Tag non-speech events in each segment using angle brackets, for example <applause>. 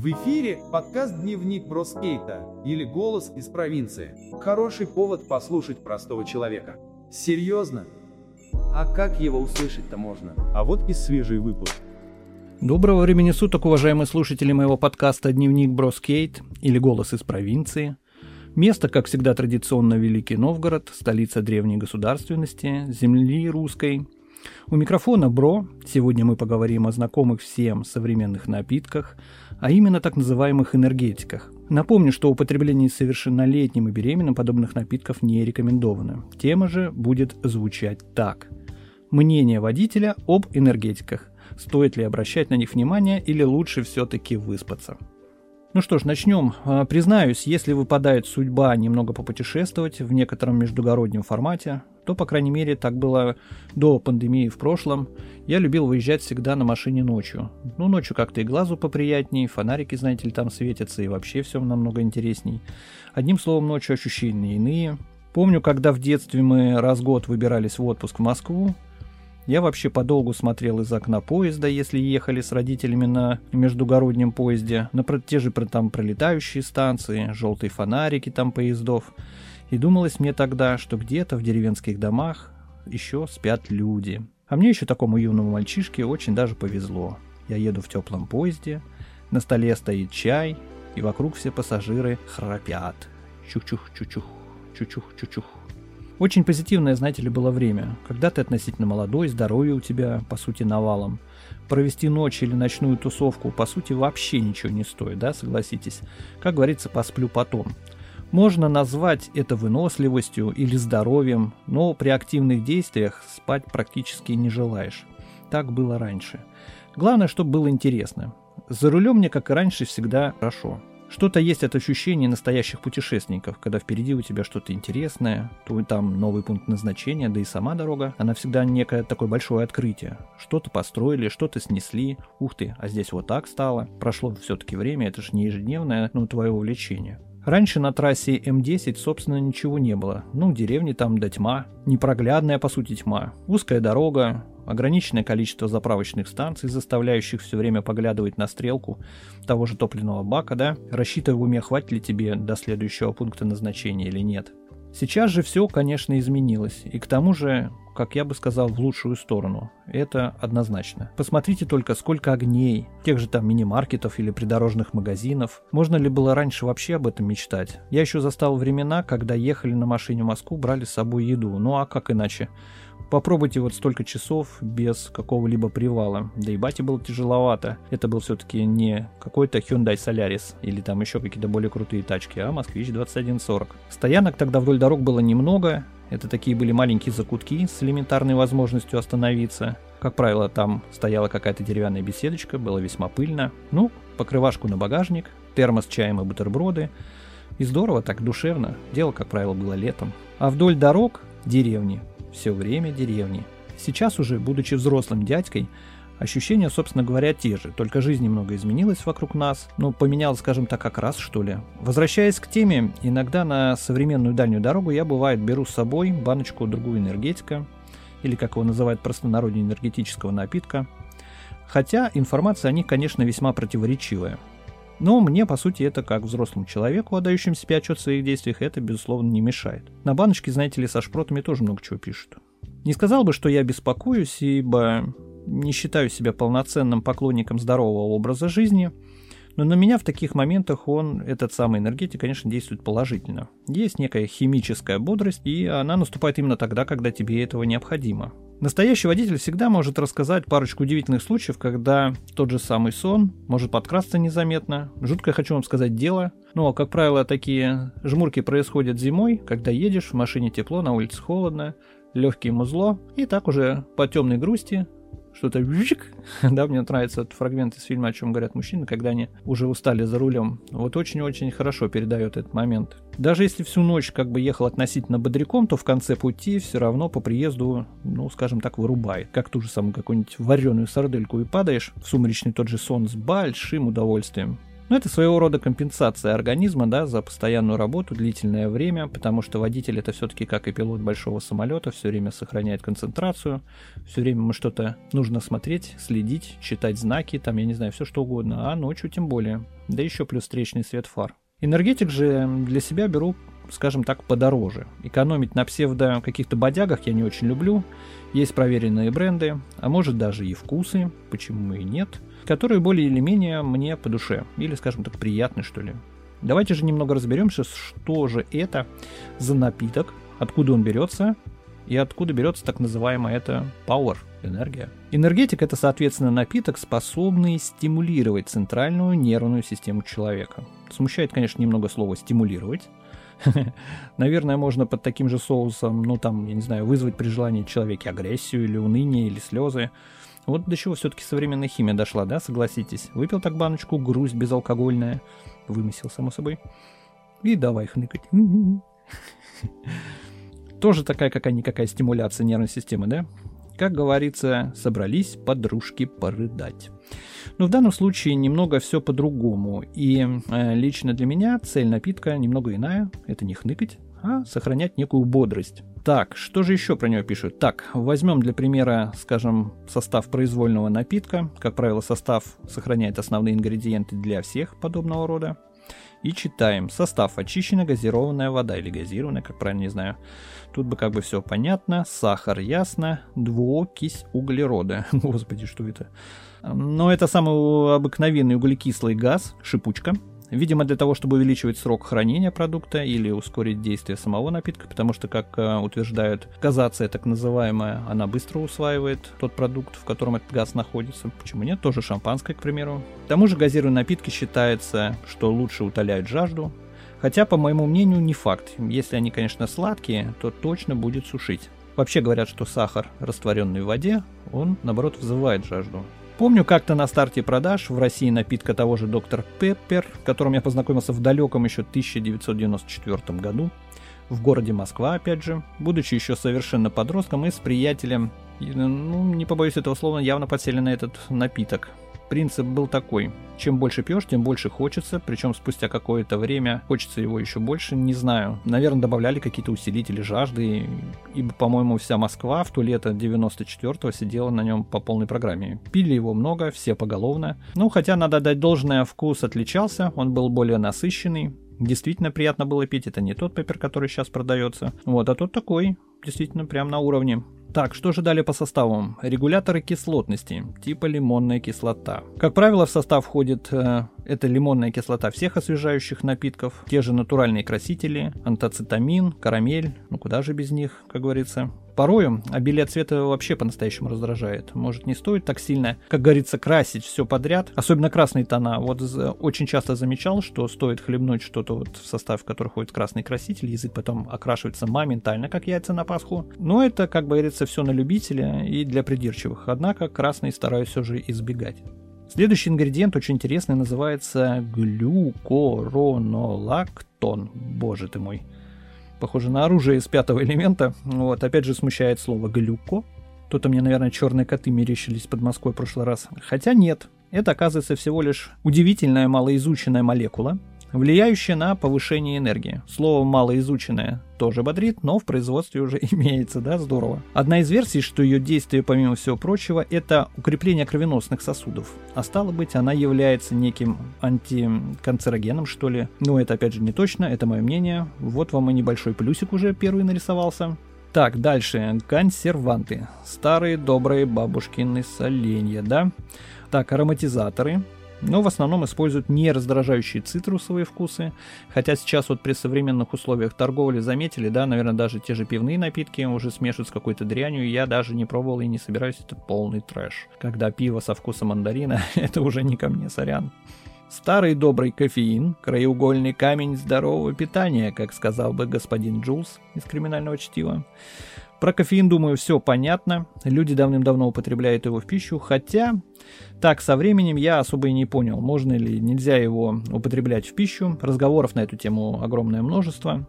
В эфире подкаст «Дневник Броскейта» или «Голос из провинции». Хороший повод послушать простого человека. Серьезно? А как его услышать-то можно? А вот и свежий выпуск. Доброго времени суток, уважаемые слушатели моего подкаста «Дневник Броскейт» или «Голос из провинции». Место, как всегда, традиционно Великий Новгород, столица древней государственности, земли русской. У микрофона Бро. Сегодня мы поговорим о знакомых всем современных напитках, а именно так называемых энергетиках. Напомню, что употребление совершеннолетним и беременным подобных напитков не рекомендовано. Тема же будет звучать так. Мнение водителя об энергетиках. Стоит ли обращать на них внимание или лучше все-таки выспаться? Ну что ж, начнем. А, признаюсь, если выпадает судьба немного попутешествовать в некотором междугороднем формате, то, по крайней мере, так было до пандемии в прошлом, я любил выезжать всегда на машине ночью. Ну, ночью как-то и глазу поприятней, фонарики, знаете ли, там светятся, и вообще все намного интересней. Одним словом, ночью ощущения иные. Помню, когда в детстве мы раз в год выбирались в отпуск в Москву, я вообще подолгу смотрел из окна поезда, если ехали с родителями на междугороднем поезде, на те же там пролетающие станции, желтые фонарики там поездов. И думалось мне тогда, что где-то в деревенских домах еще спят люди. А мне еще такому юному мальчишке очень даже повезло. Я еду в теплом поезде, на столе стоит чай, и вокруг все пассажиры храпят. Чух-чух-чух-чух, чух-чух-чух-чух. Очень позитивное, знаете ли, было время. Когда ты относительно молодой, здоровье у тебя, по сути, навалом. Провести ночь или ночную тусовку, по сути, вообще ничего не стоит, да, согласитесь? Как говорится, посплю потом. Можно назвать это выносливостью или здоровьем, но при активных действиях спать практически не желаешь. Так было раньше. Главное, чтобы было интересно. За рулем мне, как и раньше, всегда хорошо. Что-то есть от ощущения настоящих путешественников, когда впереди у тебя что-то интересное, то там новый пункт назначения, да и сама дорога, она всегда некое такое большое открытие. Что-то построили, что-то снесли, ух ты, а здесь вот так стало. Прошло все-таки время, это же не ежедневное, ну, твое увлечение. Раньше на трассе М10, собственно, ничего не было. Ну, деревни там до тьма. Непроглядная, по сути, тьма. Узкая дорога, ограниченное количество заправочных станций, заставляющих все время поглядывать на стрелку того же топливного бака, да, рассчитывая в уме, хватит ли тебе до следующего пункта назначения или нет. Сейчас же все, конечно, изменилось, и к тому же, как я бы сказал, в лучшую сторону. Это однозначно. Посмотрите только, сколько огней, тех же там мини-маркетов или придорожных магазинов. Можно ли было раньше вообще об этом мечтать? Я еще застал времена, когда ехали на машине в Москву, брали с собой еду. Ну а как иначе? Попробуйте вот столько часов без какого-либо привала. Да и бате было тяжеловато. Это был все-таки не какой-то Hyundai Solaris или там еще какие-то более крутые тачки, а Москвич 2140. Стоянок тогда вдоль дорог было немного. Это такие были маленькие закутки с элементарной возможностью остановиться. Как правило, там стояла какая-то деревянная беседочка, было весьма пыльно. Ну, покрывашку на багажник, термос чаем и бутерброды. И здорово, так душевно. Дело, как правило, было летом. А вдоль дорог деревни все время деревни. Сейчас уже, будучи взрослым дядькой, Ощущения, собственно говоря, те же, только жизнь немного изменилась вокруг нас, но поменялась, скажем так, как раз, что ли. Возвращаясь к теме, иногда на современную дальнюю дорогу я, бывает, беру с собой баночку другую энергетика, или, как его называют простонародье, энергетического напитка. Хотя информация о них, конечно, весьма противоречивая. Но мне, по сути, это как взрослому человеку, отдающему себе отчет в своих действиях, это, безусловно, не мешает. На баночке, знаете ли, со шпротами тоже много чего пишут. Не сказал бы, что я беспокоюсь, ибо не считаю себя полноценным поклонником здорового образа жизни, но на меня в таких моментах он, этот самый энергетик, конечно, действует положительно. Есть некая химическая бодрость, и она наступает именно тогда, когда тебе этого необходимо. Настоящий водитель всегда может рассказать парочку удивительных случаев, когда тот же самый сон может подкрасться незаметно. Жуткое хочу вам сказать дело. Но, ну, а, как правило, такие жмурки происходят зимой, когда едешь, в машине тепло, на улице холодно, легкие музло, и так уже по темной грусти что-то вжик. <laughs> да, мне нравится этот фрагмент из фильма, о чем говорят мужчины, когда они уже устали за рулем. Вот очень-очень хорошо передает этот момент. Даже если всю ночь как бы ехал относительно бодряком, то в конце пути все равно по приезду, ну, скажем так, вырубает. Как ту же самую какую-нибудь вареную сардельку и падаешь в сумеречный тот же сон с большим удовольствием. Но это своего рода компенсация организма, да, за постоянную работу длительное время, потому что водитель это все-таки как и пилот большого самолета, все время сохраняет концентрацию, все время мы что-то нужно смотреть, следить, читать знаки, там, я не знаю, все что угодно, а ночью тем более. Да еще плюс встречный свет фар. Энергетик же для себя беру скажем так, подороже. Экономить на псевдо каких-то бодягах я не очень люблю. Есть проверенные бренды, а может даже и вкусы, почему и нет, которые более или менее мне по душе, или, скажем так, приятны, что ли. Давайте же немного разберемся, что же это за напиток, откуда он берется, и откуда берется так называемая это power, энергия. Энергетик это, соответственно, напиток, способный стимулировать центральную нервную систему человека. Смущает, конечно, немного слово «стимулировать», <laughs> Наверное, можно под таким же соусом, ну там, я не знаю, вызвать при желании человеке агрессию или уныние, или слезы. Вот до чего все-таки современная химия дошла, да, согласитесь? Выпил так баночку, грусть безалкогольная, вымесил, само собой, и давай хныкать. <laughs> Тоже такая какая-никакая стимуляция нервной системы, да? Как говорится, собрались подружки порыдать. Но в данном случае немного все по-другому. И э, лично для меня цель напитка немного иная. Это не хныкать, а сохранять некую бодрость. Так, что же еще про него пишут? Так, возьмем для примера, скажем, состав произвольного напитка. Как правило, состав сохраняет основные ингредиенты для всех подобного рода. И читаем. Состав очищенная газированная вода или газированная, как правильно не знаю. Тут бы как бы все понятно. Сахар ясно. Двуокись углерода. <laughs> Господи, что это? Но это самый обыкновенный углекислый газ, шипучка. Видимо, для того, чтобы увеличивать срок хранения продукта или ускорить действие самого напитка, потому что, как э, утверждают, газация так называемая, она быстро усваивает тот продукт, в котором этот газ находится. Почему нет? Тоже шампанское, к примеру. К тому же газированные напитки считается, что лучше утоляют жажду, Хотя, по моему мнению, не факт. Если они, конечно, сладкие, то точно будет сушить. Вообще говорят, что сахар, растворенный в воде, он, наоборот, вызывает жажду. Помню как-то на старте продаж в России напитка того же доктор Пеппер, которым я познакомился в далеком еще 1994 году, в городе Москва, опять же, будучи еще совершенно подростком и с приятелем, ну, не побоюсь этого слова, явно подсели на этот напиток принцип был такой. Чем больше пьешь, тем больше хочется, причем спустя какое-то время хочется его еще больше, не знаю. Наверное, добавляли какие-то усилители жажды, ибо, по-моему, вся Москва в то лето 94-го сидела на нем по полной программе. Пили его много, все поголовно. Ну, хотя, надо дать должное, вкус отличался, он был более насыщенный, действительно приятно было пить. Это не тот пеппер, который сейчас продается. Вот, а тот такой, действительно, прям на уровне. Так, что же далее по составам? Регуляторы кислотности, типа лимонная кислота. Как правило, в состав входит э, это лимонная кислота всех освежающих напитков, те же натуральные красители, антоцитамин, карамель, ну куда же без них, как говорится. Порою обилие цвета вообще по-настоящему раздражает. Может, не стоит так сильно, как говорится, красить все подряд, особенно красные тона. Вот очень часто замечал, что стоит хлебнуть что-то вот в состав, в который входит красный краситель, язык потом окрашивается моментально, как яйца на Пасху. Но это, как говорится, все на любителя и для придирчивых. Однако красный стараюсь все же избегать. Следующий ингредиент очень интересный, называется глюкоронолактон. Боже ты мой. Похоже на оружие из пятого элемента. Вот, опять же смущает слово глюко. Тут у меня, наверное, черные коты мерещились под Москвой в прошлый раз. Хотя нет, это оказывается всего лишь удивительная малоизученная молекула, влияющее на повышение энергии. Слово малоизученное тоже бодрит, но в производстве уже <laughs> имеется, да, здорово. Одна из версий, что ее действие, помимо всего прочего, это укрепление кровеносных сосудов. А стало быть, она является неким антиканцерогеном, что ли. Но это опять же не точно, это мое мнение. Вот вам и небольшой плюсик уже первый нарисовался. Так, дальше. Консерванты. Старые добрые бабушкины соленья, да? Так, ароматизаторы но в основном используют не раздражающие цитрусовые вкусы, хотя сейчас вот при современных условиях торговли заметили, да, наверное, даже те же пивные напитки уже смешивают с какой-то дрянью, я даже не пробовал и не собираюсь, это полный трэш. Когда пиво со вкусом мандарина, <laughs> это уже не ко мне, сорян. Старый добрый кофеин, краеугольный камень здорового питания, как сказал бы господин Джулс из криминального чтива. Про кофеин, думаю, все понятно. Люди давным-давно употребляют его в пищу, хотя Так, со временем я особо и не понял, можно ли, нельзя его употреблять в пищу. Разговоров на эту тему огромное множество.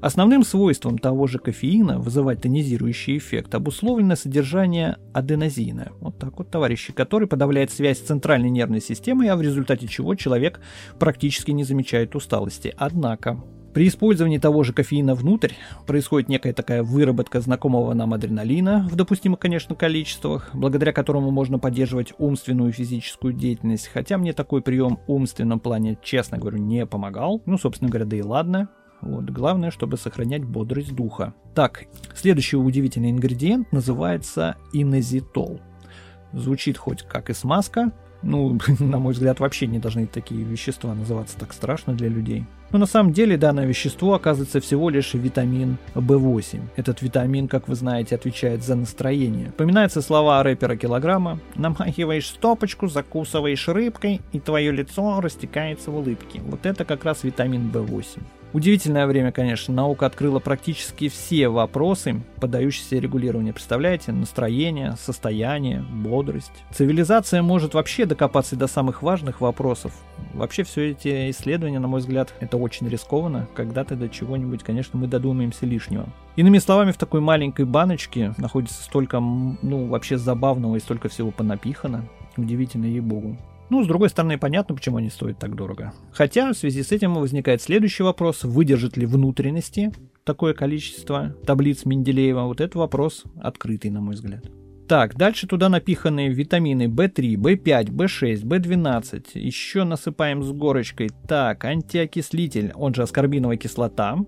Основным свойством того же кофеина вызывать тонизирующий эффект обусловлено содержание аденозина. Вот так вот, товарищи, который подавляет связь с центральной нервной системой, а в результате чего человек практически не замечает усталости. Однако, при использовании того же кофеина внутрь происходит некая такая выработка знакомого нам адреналина в допустимых, конечно, количествах, благодаря которому можно поддерживать умственную и физическую деятельность, хотя мне такой прием в умственном плане, честно говорю, не помогал. Ну, собственно говоря, да и ладно. Вот. Главное, чтобы сохранять бодрость духа. Так, следующий удивительный ингредиент называется инозитол. Звучит хоть как и смазка, ну, <laughs> на мой взгляд, вообще не должны такие вещества называться так страшно для людей. Но на самом деле данное вещество оказывается всего лишь витамин В8. Этот витамин, как вы знаете, отвечает за настроение. Вспоминаются слова рэпера Килограмма «Намахиваешь стопочку, закусываешь рыбкой, и твое лицо растекается в улыбке». Вот это как раз витамин В8. Удивительное время, конечно. Наука открыла практически все вопросы, поддающиеся регулированию. Представляете? Настроение, состояние, бодрость. Цивилизация может вообще докопаться до самых важных вопросов. Вообще все эти исследования, на мой взгляд, это очень рискованно. Когда-то до чего-нибудь, конечно, мы додумаемся лишнего. Иными словами, в такой маленькой баночке находится столько, ну, вообще забавного и столько всего понапихано. Удивительно, ей-богу. Ну, с другой стороны, понятно, почему они стоят так дорого. Хотя в связи с этим возникает следующий вопрос, выдержит ли внутренности такое количество таблиц Менделеева. Вот этот вопрос открытый, на мой взгляд. Так, дальше туда напиханы витамины В3, В5, В6, В12. Еще насыпаем с горочкой. Так, антиокислитель, он же аскорбиновая кислота.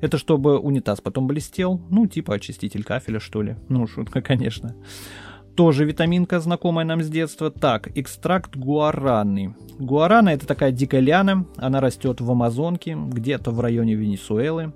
Это чтобы унитаз потом блестел. Ну, типа очиститель кафеля, что ли. Ну, шутка, <laughs> конечно. Тоже витаминка, знакомая нам с детства. Так, экстракт гуараны. Гуарана это такая дикая ляна, она растет в Амазонке, где-то в районе Венесуэлы.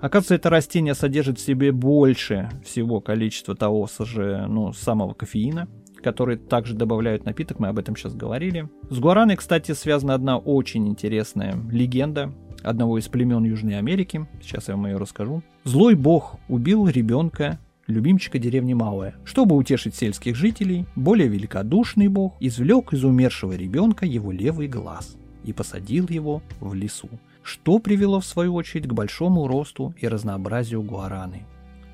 Оказывается, это растение содержит в себе больше всего количества того же, ну, самого кофеина, который также добавляют напиток, мы об этом сейчас говорили. С гуараной, кстати, связана одна очень интересная легенда одного из племен Южной Америки. Сейчас я вам ее расскажу. Злой бог убил ребенка любимчика деревни Мауэ. Чтобы утешить сельских жителей, более великодушный бог извлек из умершего ребенка его левый глаз и посадил его в лесу, что привело в свою очередь к большому росту и разнообразию гуараны.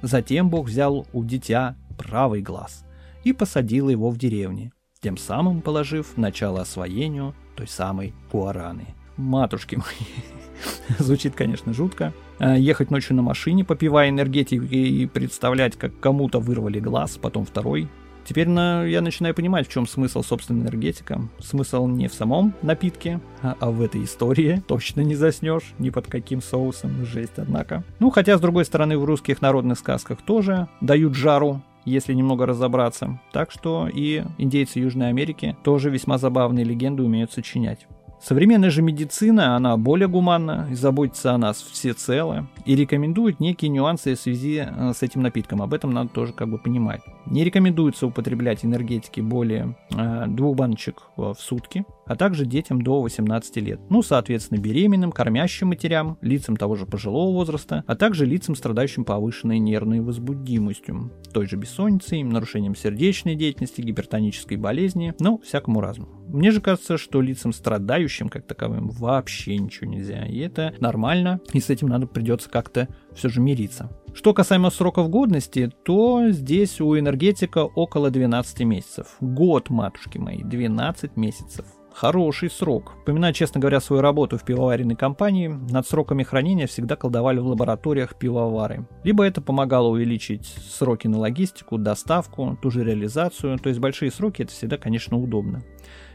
Затем бог взял у дитя правый глаз и посадил его в деревне, тем самым положив начало освоению той самой гуараны. Матушки мои, <laughs> звучит, конечно, жутко, Э, ехать ночью на машине, попивая энергетик и представлять, как кому-то вырвали глаз, потом второй. Теперь на, я начинаю понимать, в чем смысл, собственно, энергетика. Смысл не в самом напитке, а, а в этой истории. Точно не заснешь, ни под каким соусом. Жесть, однако. Ну, хотя, с другой стороны, в русских народных сказках тоже дают жару, если немного разобраться. Так что и индейцы Южной Америки тоже весьма забавные легенды умеют сочинять. Современная же медицина, она более гуманна заботится о нас всецело и рекомендует некие нюансы в связи э, с этим напитком. Об этом надо тоже как бы понимать. Не рекомендуется употреблять энергетики более э, двух баночек в сутки, а также детям до 18 лет. Ну, соответственно, беременным, кормящим матерям, лицам того же пожилого возраста, а также лицам, страдающим повышенной нервной возбудимостью, той же бессонницей, нарушением сердечной деятельности, гипертонической болезни, ну, всякому разному. Мне же кажется, что лицам страдающим как таковым вообще ничего нельзя. И это нормально, и с этим надо придется как-то все же мириться. Что касаемо сроков годности, то здесь у энергетика около 12 месяцев. Год, матушки мои, 12 месяцев. Хороший срок. Поминаю, честно говоря, свою работу в пивоваренной компании, над сроками хранения всегда колдовали в лабораториях пивовары. Либо это помогало увеличить сроки на логистику, доставку, ту же реализацию, то есть большие сроки это всегда, конечно, удобно.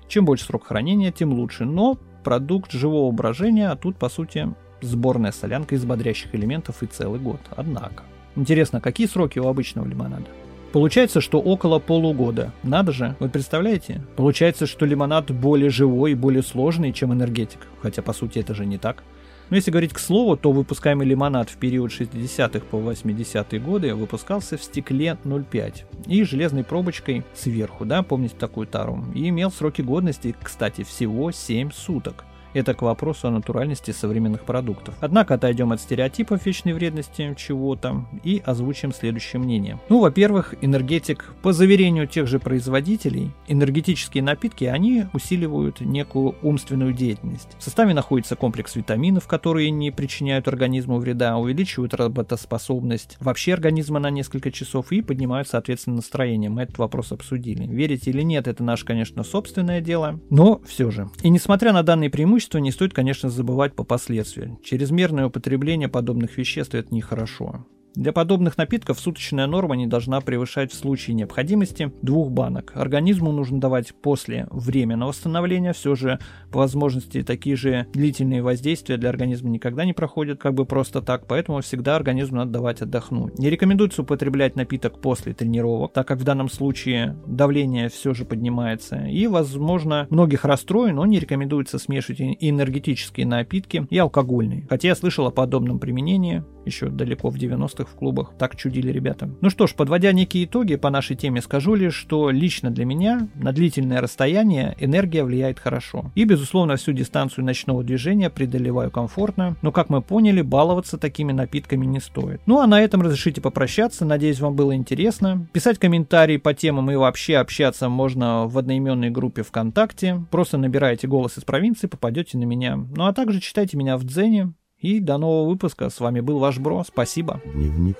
Чем больше срок хранения, тем лучше, но продукт живого брожения, а тут, по сути, сборная солянка из бодрящих элементов и целый год. Однако. Интересно, какие сроки у обычного лимонада? Получается, что около полугода. Надо же, вы представляете? Получается, что лимонад более живой и более сложный, чем энергетик. Хотя, по сути, это же не так. Но если говорить к слову, то выпускаемый лимонад в период 60-х по 80-е годы выпускался в стекле 0,5 и железной пробочкой сверху, да, помните такую тару, и имел сроки годности, кстати, всего 7 суток. Это к вопросу о натуральности современных продуктов. Однако отойдем от стереотипов вечной вредности чего-то и озвучим следующее мнение. Ну, во-первых, энергетик, по заверению тех же производителей, энергетические напитки, они усиливают некую умственную деятельность. В составе находится комплекс витаминов, которые не причиняют организму вреда, увеличивают работоспособность вообще организма на несколько часов и поднимают, соответственно, настроение. Мы этот вопрос обсудили. Верите или нет, это наше, конечно, собственное дело, но все же. И несмотря на данные преимущества, не стоит, конечно, забывать по последствиям. Чрезмерное употребление подобных веществ – это нехорошо. Для подобных напитков суточная норма не должна превышать в случае необходимости двух банок. Организму нужно давать после временного восстановления, все же по возможности такие же длительные воздействия для организма никогда не проходят как бы просто так, поэтому всегда организму надо давать отдохнуть. Не рекомендуется употреблять напиток после тренировок, так как в данном случае давление все же поднимается и, возможно, многих расстроен, но не рекомендуется смешивать энергетические напитки и алкогольные. Хотя я слышал о подобном применении еще далеко в 90-х в клубах. Так чудили ребята. Ну что ж, подводя некие итоги по нашей теме, скажу лишь, что лично для меня на длительное расстояние энергия влияет хорошо. И, безусловно, всю дистанцию ночного движения преодолеваю комфортно, но, как мы поняли, баловаться такими напитками не стоит. Ну а на этом разрешите попрощаться, надеюсь, вам было интересно. Писать комментарии по темам и вообще общаться можно в одноименной группе ВКонтакте. Просто набираете голос из провинции, попадете на меня. Ну а также читайте меня в Дзене, и до нового выпуска. С вами был ваш Бро. Спасибо. Дневник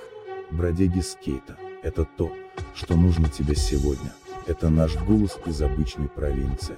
бродяги скейта. Это то, что нужно тебе сегодня. Это наш голос из обычной провинции.